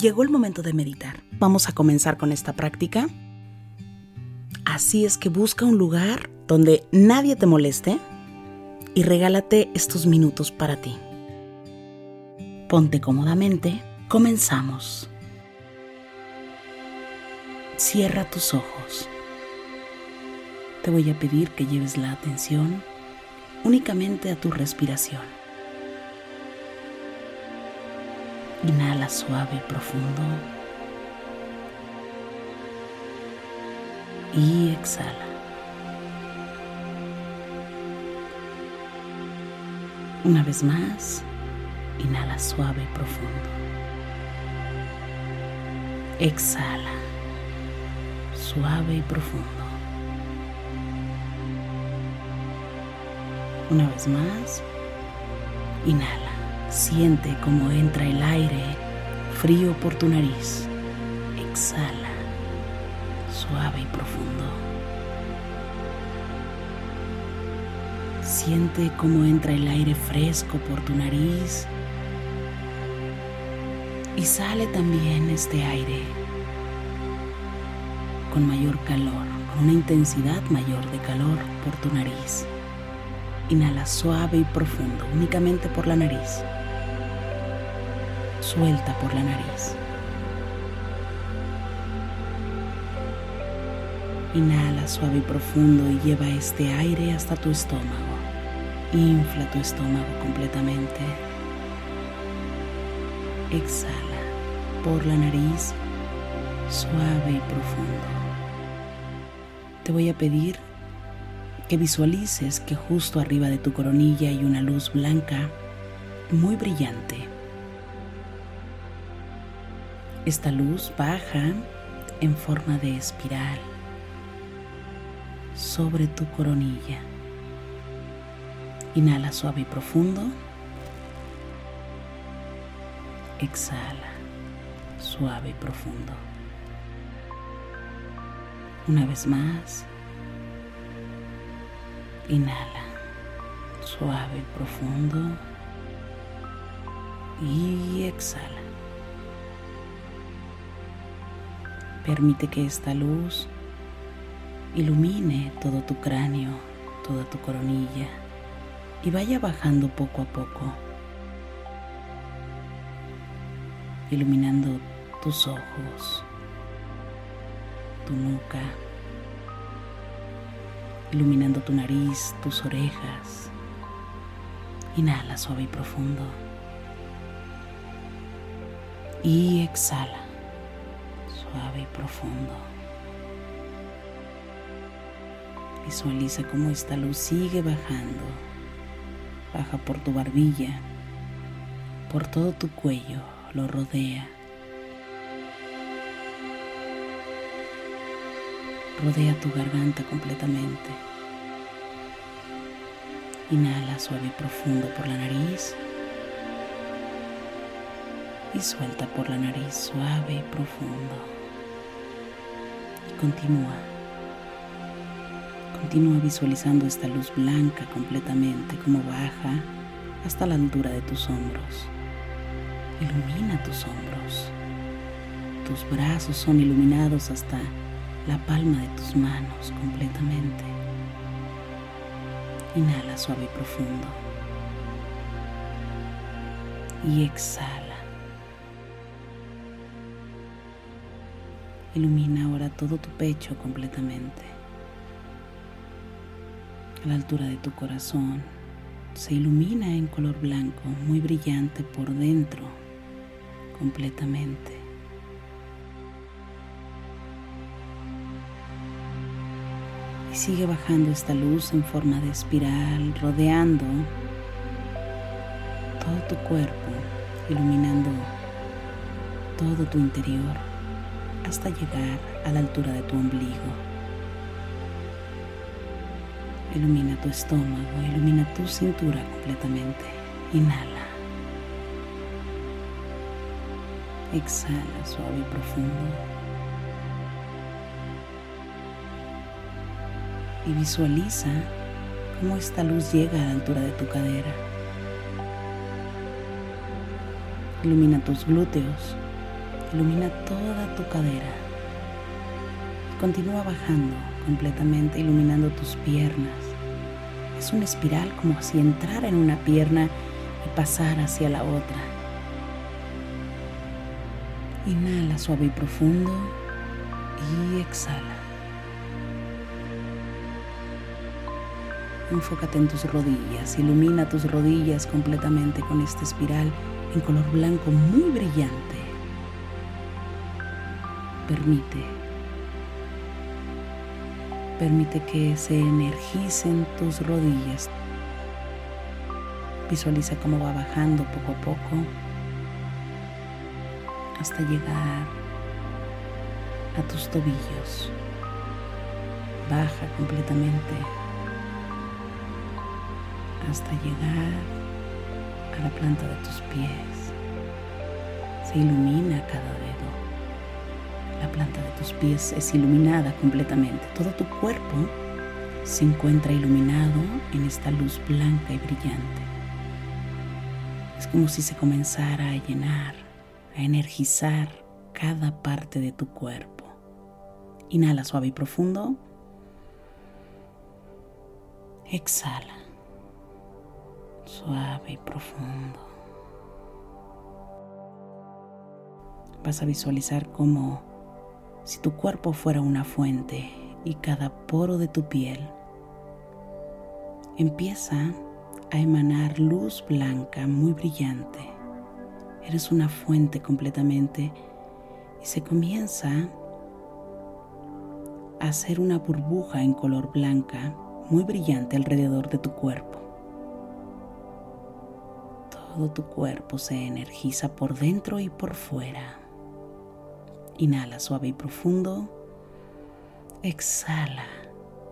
Llegó el momento de meditar. Vamos a comenzar con esta práctica. Así es que busca un lugar donde nadie te moleste y regálate estos minutos para ti. Ponte cómodamente. Comenzamos. Cierra tus ojos. Te voy a pedir que lleves la atención únicamente a tu respiración. Inhala suave y profundo. Y exhala. Una vez más, inhala suave y profundo. Exhala, suave y profundo. Una vez más, inhala. Siente cómo entra el aire frío por tu nariz. Exhala, suave y profundo. Siente cómo entra el aire fresco por tu nariz y sale también este aire con mayor calor, con una intensidad mayor de calor por tu nariz. Inhala suave y profundo, únicamente por la nariz suelta por la nariz. Inhala suave y profundo y lleva este aire hasta tu estómago. Infla tu estómago completamente. Exhala por la nariz suave y profundo. Te voy a pedir que visualices que justo arriba de tu coronilla hay una luz blanca muy brillante esta luz baja en forma de espiral sobre tu coronilla. Inhala suave y profundo. Exhala suave y profundo. Una vez más. Inhala suave y profundo. Y exhala. Permite que esta luz ilumine todo tu cráneo, toda tu coronilla y vaya bajando poco a poco, iluminando tus ojos, tu nuca, iluminando tu nariz, tus orejas. Inhala suave y profundo. Y exhala suave y profundo. Visualiza cómo esta luz sigue bajando. Baja por tu barbilla, por todo tu cuello, lo rodea. Rodea tu garganta completamente. Inhala suave y profundo por la nariz y suelta por la nariz suave y profundo. Continúa. Continúa visualizando esta luz blanca completamente como baja hasta la altura de tus hombros. Ilumina tus hombros. Tus brazos son iluminados hasta la palma de tus manos completamente. Inhala suave y profundo. Y exhala. Ilumina ahora todo tu pecho completamente. A la altura de tu corazón se ilumina en color blanco, muy brillante por dentro, completamente. Y sigue bajando esta luz en forma de espiral, rodeando todo tu cuerpo, iluminando todo tu interior hasta llegar a la altura de tu ombligo. Ilumina tu estómago, ilumina tu cintura completamente. Inhala. Exhala suave y profundo. Y visualiza cómo esta luz llega a la altura de tu cadera. Ilumina tus glúteos, ilumina toda tu cadera. Continúa bajando completamente, iluminando tus piernas. Es una espiral como si entrara en una pierna y pasara hacia la otra. Inhala suave y profundo y exhala. Enfócate en tus rodillas, ilumina tus rodillas completamente con esta espiral en color blanco muy brillante. Permite, permite que se energicen tus rodillas. Visualiza cómo va bajando poco a poco hasta llegar a tus tobillos. Baja completamente hasta llegar a la planta de tus pies. Se ilumina cada. La planta de tus pies es iluminada completamente. Todo tu cuerpo se encuentra iluminado en esta luz blanca y brillante. Es como si se comenzara a llenar a energizar cada parte de tu cuerpo. Inhala suave y profundo. Exhala. Suave y profundo. Vas a visualizar como si tu cuerpo fuera una fuente y cada poro de tu piel empieza a emanar luz blanca muy brillante Eres una fuente completamente y se comienza a hacer una burbuja en color blanca muy brillante alrededor de tu cuerpo. Todo tu cuerpo se energiza por dentro y por fuera. Inhala suave y profundo. Exhala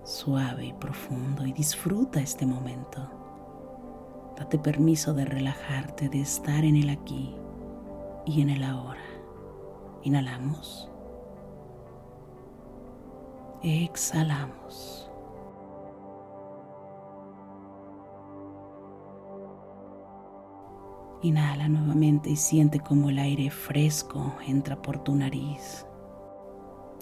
suave y profundo y disfruta este momento. Date permiso de relajarte, de estar en el aquí y en el ahora. Inhalamos. Exhalamos. Inhala nuevamente y siente como el aire fresco entra por tu nariz.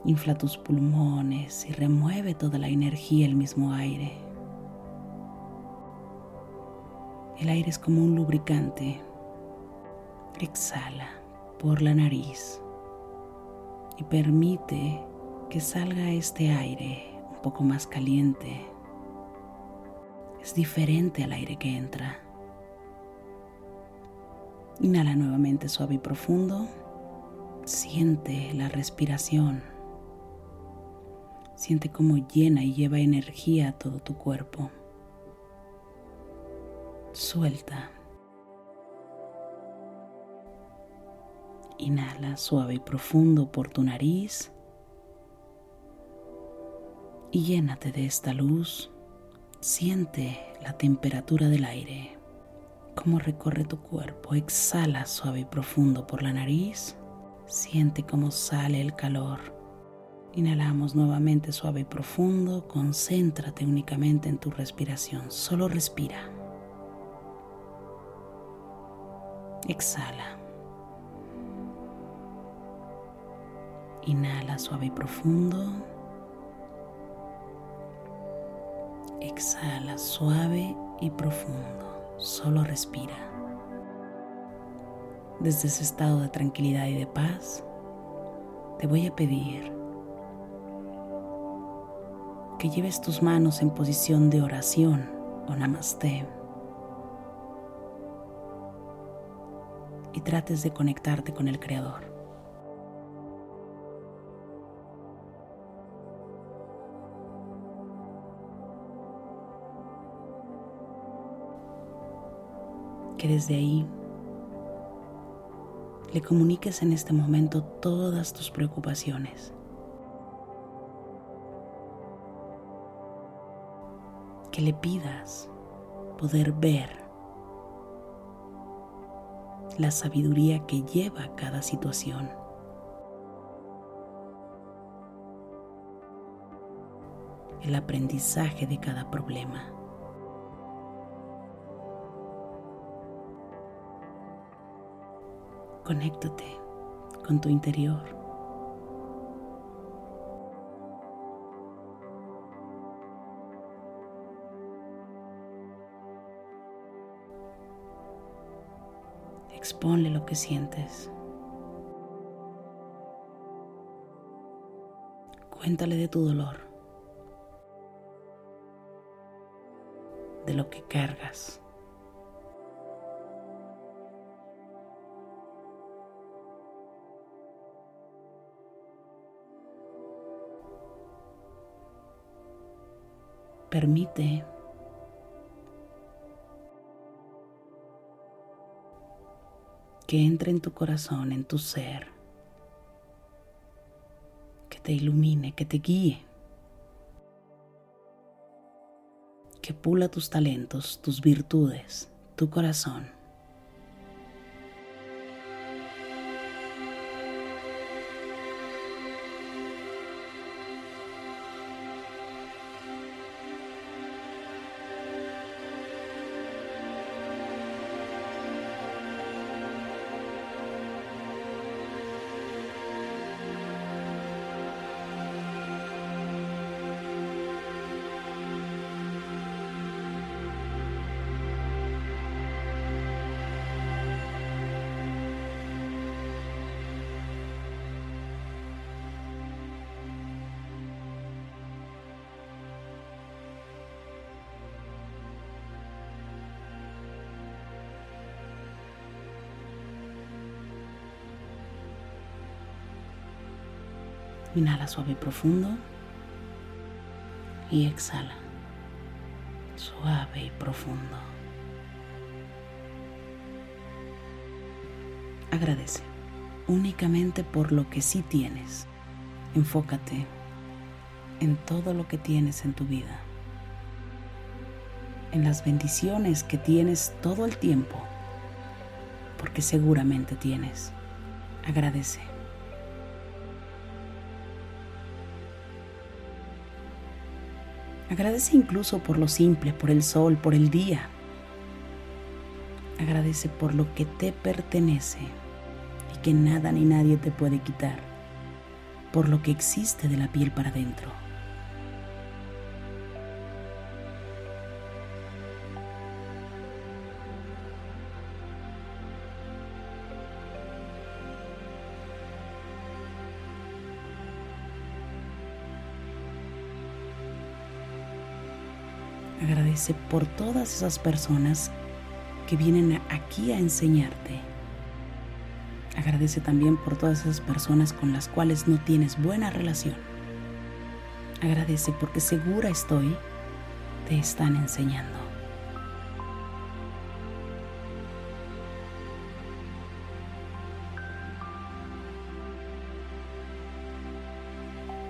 Infla tus pulmones y remueve toda la energía el mismo aire. El aire es como un lubricante Exhala por la nariz y permite que salga este aire un poco más caliente. Es diferente al aire que entra. Inhala nuevamente suave y profundo. Siente la respiración. Siente cómo llena y lleva energía a todo tu cuerpo. Suelta. Inhala suave y profundo por tu nariz y llénate de esta luz. Siente la temperatura del aire, cómo recorre tu cuerpo. Exhala suave y profundo por la nariz. Siente cómo sale el calor. Inhalamos nuevamente suave y profundo. Concéntrate únicamente en tu respiración. Solo respira. Exhala. Inhala suave y profundo. Exhala suave y profundo. Solo respira. Desde ese estado de tranquilidad y de paz, te voy a pedir que lleves tus manos en posición de oración o namaste y trates de conectarte con el Creador. Que desde ahí le comuniques en este momento todas tus preocupaciones. Que le pidas poder ver la sabiduría que lleva cada situación. El aprendizaje de cada problema. Conéctate con tu interior. Exponle lo que sientes. Cuéntale de tu dolor, de lo que cargas. Permite. Que entre en tu corazón, en tu ser, que te ilumine, que te guíe, que pula tus talentos, tus virtudes, tu corazón. Inhala suave y profundo y exhala suave y profundo. Agradece únicamente por lo que sí tienes. Enfócate en todo lo que tienes en tu vida, en las bendiciones que tienes todo el tiempo, porque seguramente tienes. Agradece. Agradece incluso por lo simple, por el sol, por el día. Agradece por lo que te pertenece y que nada ni nadie te puede quitar, por lo que existe de la piel para adentro. Agradece por todas esas personas que vienen aquí a enseñarte. Agradece también por todas esas personas con las cuales no tienes buena relación. Agradece porque segura estoy, te están enseñando.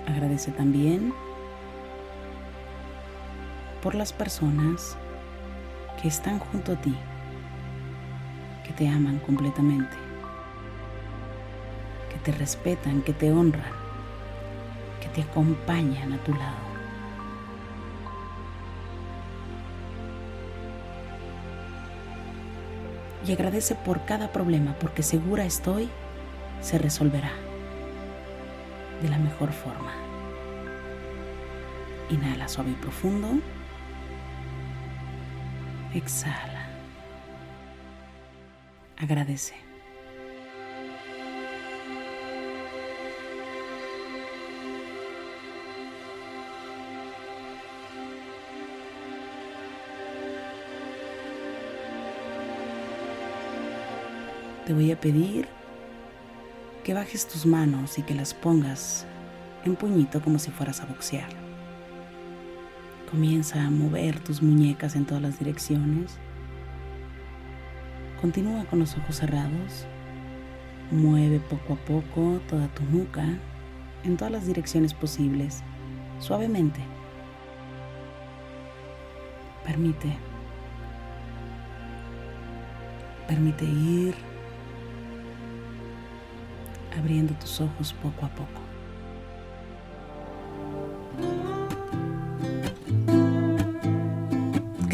Agradece también por las personas que están junto a ti, que te aman completamente, que te respetan, que te honran, que te acompañan a tu lado. Y agradece por cada problema, porque segura estoy, se resolverá de la mejor forma. Inhala suave y profundo. Exhala. Agradece. Te voy a pedir que bajes tus manos y que las pongas en puñito como si fueras a boxear. Comienza a mover tus muñecas en todas las direcciones. Continúa con los ojos cerrados. Mueve poco a poco toda tu nuca en todas las direcciones posibles, suavemente. Permite. Permite ir abriendo tus ojos poco a poco.